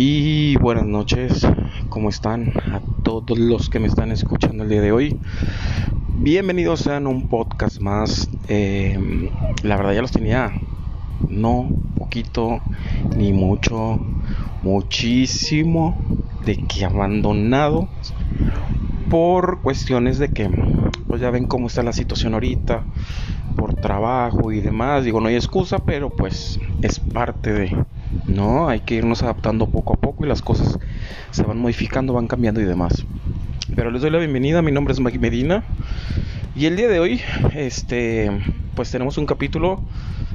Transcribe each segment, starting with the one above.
Y buenas noches, ¿cómo están? A todos los que me están escuchando el día de hoy. Bienvenidos a un podcast más. Eh, la verdad ya los tenía, no poquito, ni mucho, muchísimo de que abandonado por cuestiones de que, pues ya ven cómo está la situación ahorita, por trabajo y demás. Digo, no hay excusa, pero pues es parte de no, hay que irnos adaptando poco a poco y las cosas se van modificando, van cambiando y demás. Pero les doy la bienvenida, mi nombre es Maggie Medina y el día de hoy, este, pues tenemos un capítulo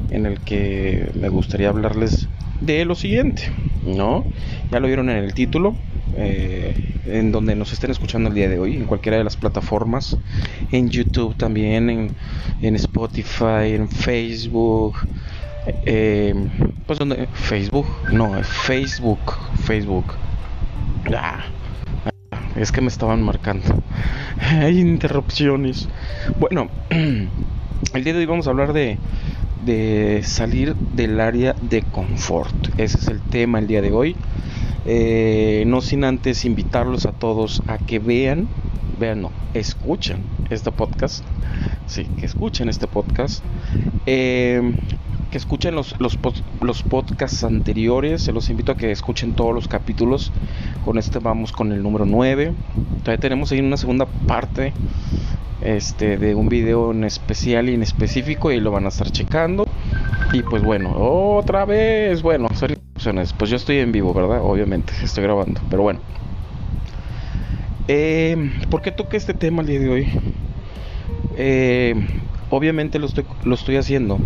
en el que me gustaría hablarles de lo siguiente, ¿no? Ya lo vieron en el título, eh, en donde nos estén escuchando el día de hoy, en cualquiera de las plataformas, en YouTube también, en, en Spotify, en Facebook, eh, pues donde Facebook, no, Facebook, Facebook. Ah, es que me estaban marcando. Hay interrupciones. Bueno, el día de hoy vamos a hablar de, de salir del área de confort. Ese es el tema el día de hoy. Eh, no sin antes invitarlos a todos a que vean, vean, no, escuchen este podcast. Sí, que escuchen este podcast. Eh, que escuchen los, los, los, podcasts anteriores. Se los invito a que escuchen todos los capítulos. Con este vamos con el número 9. Todavía tenemos ahí una segunda parte este, de un video en especial y en específico. Y lo van a estar checando. Y pues bueno, otra vez. Bueno, pues yo estoy en vivo, ¿verdad? Obviamente, estoy grabando. Pero bueno. Eh, ¿Por qué toqué este tema el día de hoy? Eh, obviamente lo estoy, lo estoy haciendo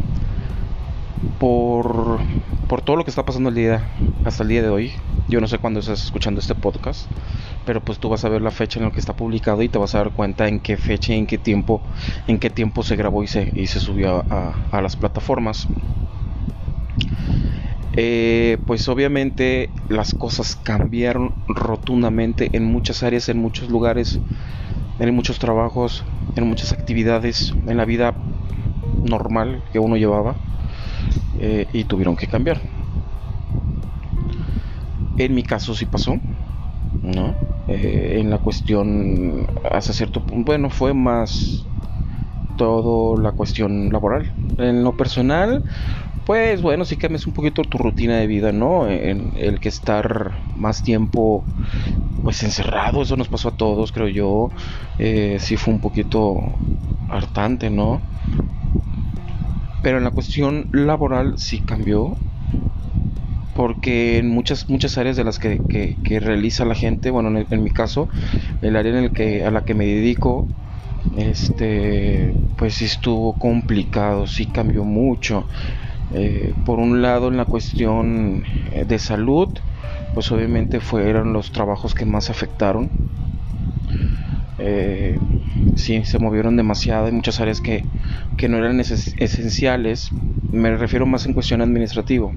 por, por todo lo que está pasando el día, hasta el día de hoy. Yo no sé cuándo estás escuchando este podcast, pero pues tú vas a ver la fecha en la que está publicado y te vas a dar cuenta en qué fecha en qué tiempo, en qué tiempo se grabó y se, y se subió a las plataformas. Eh, pues obviamente las cosas cambiaron rotundamente en muchas áreas, en muchos lugares, en muchos trabajos, en muchas actividades, en la vida normal que uno llevaba. Eh, y tuvieron que cambiar. En mi caso sí pasó, ¿no? Eh, en la cuestión, hasta cierto punto, bueno, fue más todo la cuestión laboral. En lo personal, pues bueno, sí cambias un poquito tu rutina de vida, ¿no? En el que estar más tiempo, pues encerrado, eso nos pasó a todos, creo yo. Eh, sí fue un poquito hartante, ¿no? Pero en la cuestión laboral sí cambió. Porque en muchas, muchas áreas de las que, realiza la gente, bueno, en, mi caso, el área en el que, a la que me dedico, este, pues sí estuvo complicado, sí cambió mucho. Eh, por un lado, en la cuestión de salud, pues obviamente fueron los trabajos que más afectaron. Eh, sí, se movieron demasiado. en muchas áreas que, no eran esenciales. Me refiero más en cuestión administrativo.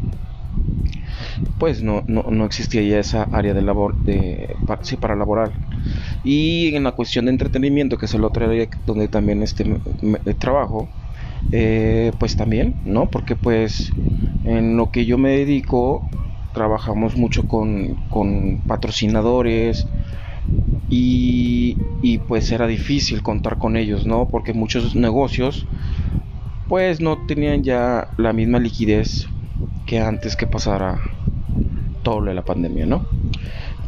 Pues no, no, existía ya esa área de labor de, sí, para laboral. Y en la cuestión de entretenimiento, que es el otro área donde también este trabajo, eh, pues también, ¿no? Porque pues en lo que yo me dedico, trabajamos mucho con, con patrocinadores, y, pues era difícil contar con ellos, ¿no? Porque muchos negocios pues no tenían ya la misma liquidez que antes que pasara todo lo de la pandemia, ¿no?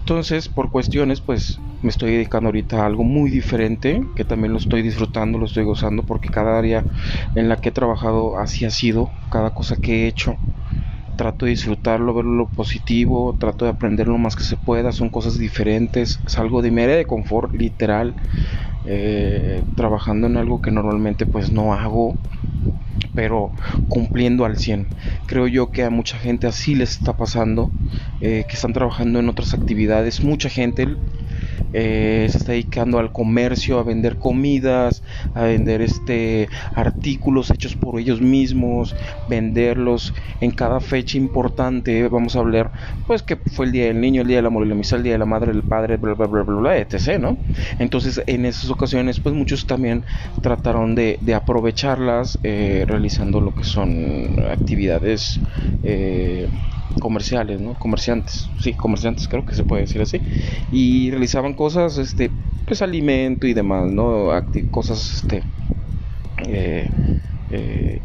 Entonces, por cuestiones, pues me estoy dedicando ahorita a algo muy diferente, que también lo estoy disfrutando, lo estoy gozando, porque cada área en la que he trabajado así ha sido, cada cosa que he hecho trato de disfrutarlo, verlo lo positivo, trato de aprender lo más que se pueda, son cosas diferentes, salgo de mi de confort literal, eh, trabajando en algo que normalmente pues no hago, pero cumpliendo al 100. Creo yo que a mucha gente así les está pasando, eh, que están trabajando en otras actividades, mucha gente eh, se está dedicando al comercio, a vender comidas, a vender este artículos hechos por ellos mismos, venderlos en cada fecha importante. Vamos a hablar, pues que fue el día del niño, el día del amor y la misa, el día de la madre, del padre, bla bla bla bla, bla etc. ¿no? Entonces, en esas ocasiones, pues muchos también trataron de, aprovecharlas, eh, realizando lo que son actividades. Eh, comerciales, ¿no? Comerciantes, sí, comerciantes creo que se puede decir así. Y realizaban cosas, este, pues alimento y demás, ¿no? cosas, este, eh, eh,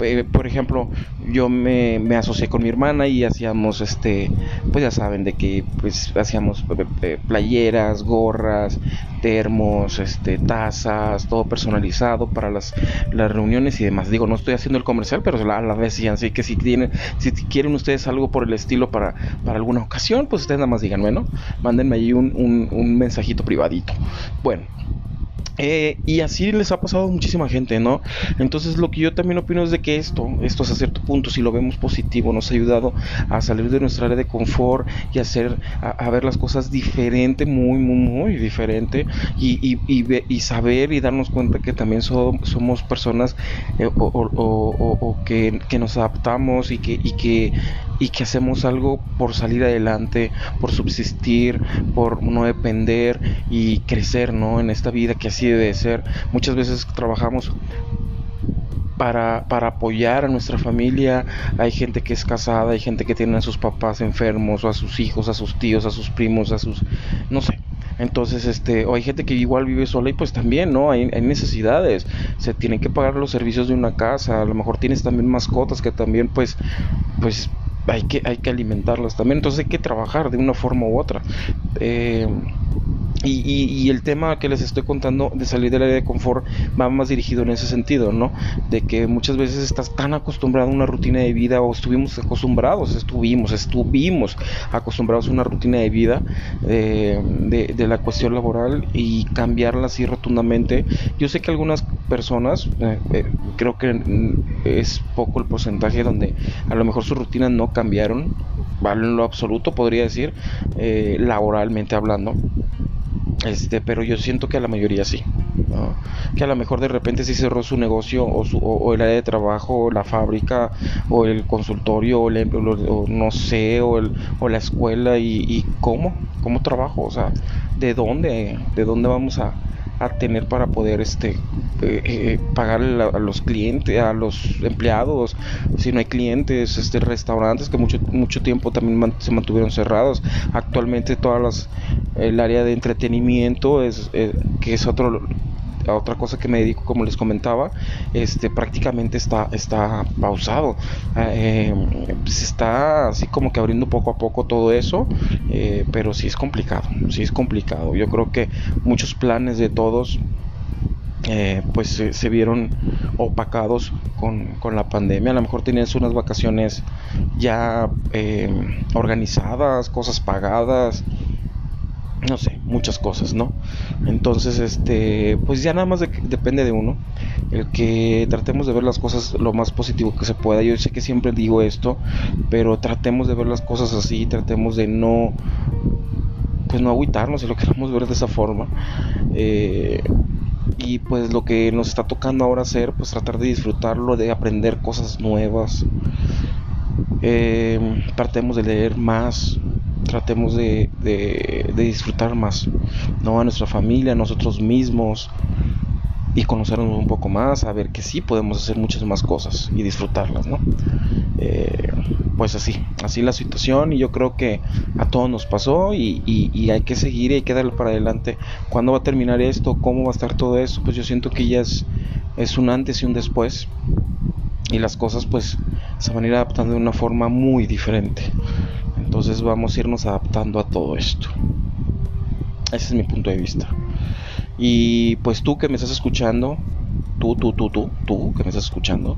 eh, por ejemplo, yo me, asocié con mi hermana y hacíamos, este, pues ya saben, de que pues hacíamos eh, playeras, gorras, termos, este, tazas, todo personalizado para las, las reuniones y demás. Digo, no estoy haciendo el comercial, pero a la vez sí, así que si tienen, si quieren ustedes algo por el estilo para, para alguna ocasión, pues ustedes nada más díganme, ¿no? Mándenme ahí un, un, un mensajito privadito. Bueno, eh, y así les ha pasado a muchísima gente, ¿no? Entonces lo que yo también opino es de que esto, esto a cierto punto, si lo vemos positivo, nos ha ayudado a salir de nuestra área de confort y hacer, a, ver las cosas diferente, muy, muy, muy diferente y, y, saber y darnos cuenta que también somos personas eh, o, que, que, nos adaptamos y que, y que y que hacemos algo por salir adelante, por subsistir, por no depender y crecer, ¿no? En esta vida que así debe ser. Muchas veces trabajamos para, para, apoyar a nuestra familia. Hay gente que es casada, hay gente que tiene a sus papás enfermos, o a sus hijos, a sus tíos, a sus primos, a sus... no sé. Entonces, este, o hay gente que igual vive sola y pues también, ¿no? Hay, hay necesidades. Se tienen que pagar los servicios de una casa. A lo mejor tienes también mascotas que también, pues, pues hay que, hay que alimentarlas también. Entonces hay que trabajar de una forma u otra. Eh, y, el tema que les estoy contando de salir del área de confort va más dirigido en ese sentido, ¿no? De que muchas veces estás tan acostumbrado a una rutina de vida o estuvimos acostumbrados, estuvimos, estuvimos acostumbrados a una rutina de vida eh, de, la cuestión laboral y cambiarla así rotundamente. Yo sé que algunas personas, eh, eh, creo que es poco el porcentaje donde a lo mejor sus rutinas no cambiaron, vale en lo absoluto podría decir, laboralmente hablando este, pero yo siento que a la mayoría sí. Que a lo mejor de repente sí cerró su negocio o, su, o, el área de trabajo, o la fábrica, o el consultorio, o, no sé, o, el, o la escuela, y, y cómo, cómo trabajo, o sea, de dónde, de dónde vamos a, a tener para poder este eh, eh, pagar a los clientes a los empleados si no hay clientes este restaurantes que mucho mucho tiempo también se mantuvieron cerrados actualmente todas las el área de entretenimiento es eh, que es otro otra cosa que me dedico, como les comentaba, este prácticamente está, está pausado. Eh, se está así como que abriendo poco a poco todo eso, eh, pero sí es complicado, sí es complicado. Yo creo que muchos planes de todos eh, pues se, vieron opacados con, con, la pandemia. A lo mejor tenías unas vacaciones ya organizadas, cosas pagadas, no sé, muchas cosas, ¿no? Entonces, este, pues ya nada más depende de uno, el que tratemos de ver las cosas lo más positivo que se pueda. Yo sé que siempre digo esto, pero tratemos de ver las cosas así, tratemos de no, pues no agüitarnos si lo queremos ver de esa forma. Eh, y pues lo que nos está tocando ahora hacer, pues tratar de disfrutarlo, de aprender cosas nuevas. Eh, tratemos de leer más, tratemos de, de, disfrutar más, ¿no? A nuestra familia, a nosotros mismos y conocernos un poco más, a ver que sí podemos hacer muchas más cosas y disfrutarlas, ¿no? Eh, pues así, así la situación y yo creo que a todos nos pasó y, y, hay que seguir y hay que darle para adelante. ¿Cuándo va a terminar esto? ¿Cómo va a estar todo esto? Pues yo siento que ya es, es un antes y un después y las cosas pues se van a ir adaptando de una forma muy diferente. Entonces vamos a irnos adaptando a todo esto. Ese es mi punto de vista. Y pues tú que me estás escuchando, tú, tú, tú, tú, tú que me estás escuchando,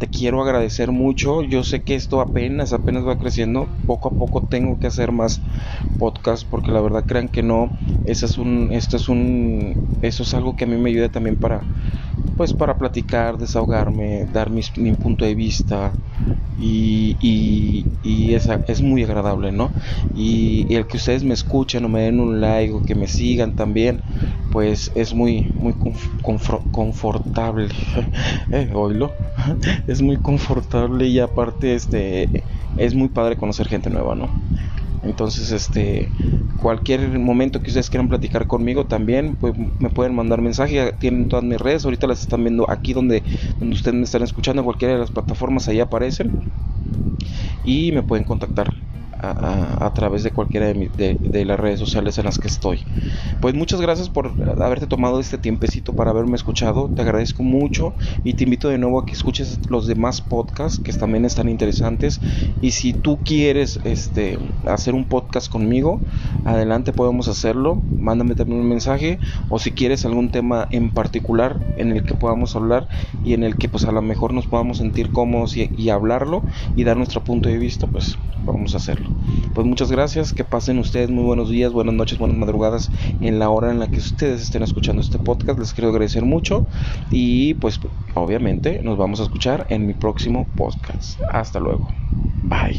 te quiero agradecer mucho. Yo sé que esto apenas, apenas va creciendo. Poco a poco tengo que hacer más podcast porque la verdad crean que no. Eso es un, esto es un, eso es algo que a mí me ayuda también para, pues para platicar, desahogarme, dar mi, punto de vista y, y, es, es, muy agradable, ¿no? Y, el que ustedes me escuchen o me den un like o que me sigan también, pues es muy, muy confortable, eh, oílo, es muy confortable y aparte este, es muy padre conocer gente nueva, ¿no? Entonces, este, cualquier momento que ustedes quieran platicar conmigo también, pues me pueden mandar mensaje. Tienen todas mis redes, ahorita las están viendo aquí donde, donde ustedes me están escuchando, cualquiera de las plataformas ahí aparecen. y me pueden contactar a, través de cualquiera de, las redes sociales en las que estoy. Pues muchas gracias por haberte tomado este tiempecito para haberme escuchado. Te agradezco mucho y te invito de nuevo a que escuches los demás podcasts que también están interesantes. Y si tú quieres este, hacer un podcast conmigo, adelante podemos hacerlo. Mándame también un mensaje o si quieres algún tema en particular en el que podamos hablar y en el que pues a lo mejor nos podamos sentir cómodos y, y hablarlo y dar nuestro punto de vista, pues vamos a hacerlo. Pues muchas gracias, que pasen ustedes muy buenos días, buenas noches, buenas madrugadas en la hora en la que ustedes estén escuchando este podcast. Les quiero agradecer mucho y pues obviamente nos vamos a escuchar en mi próximo podcast. Hasta luego. Bye.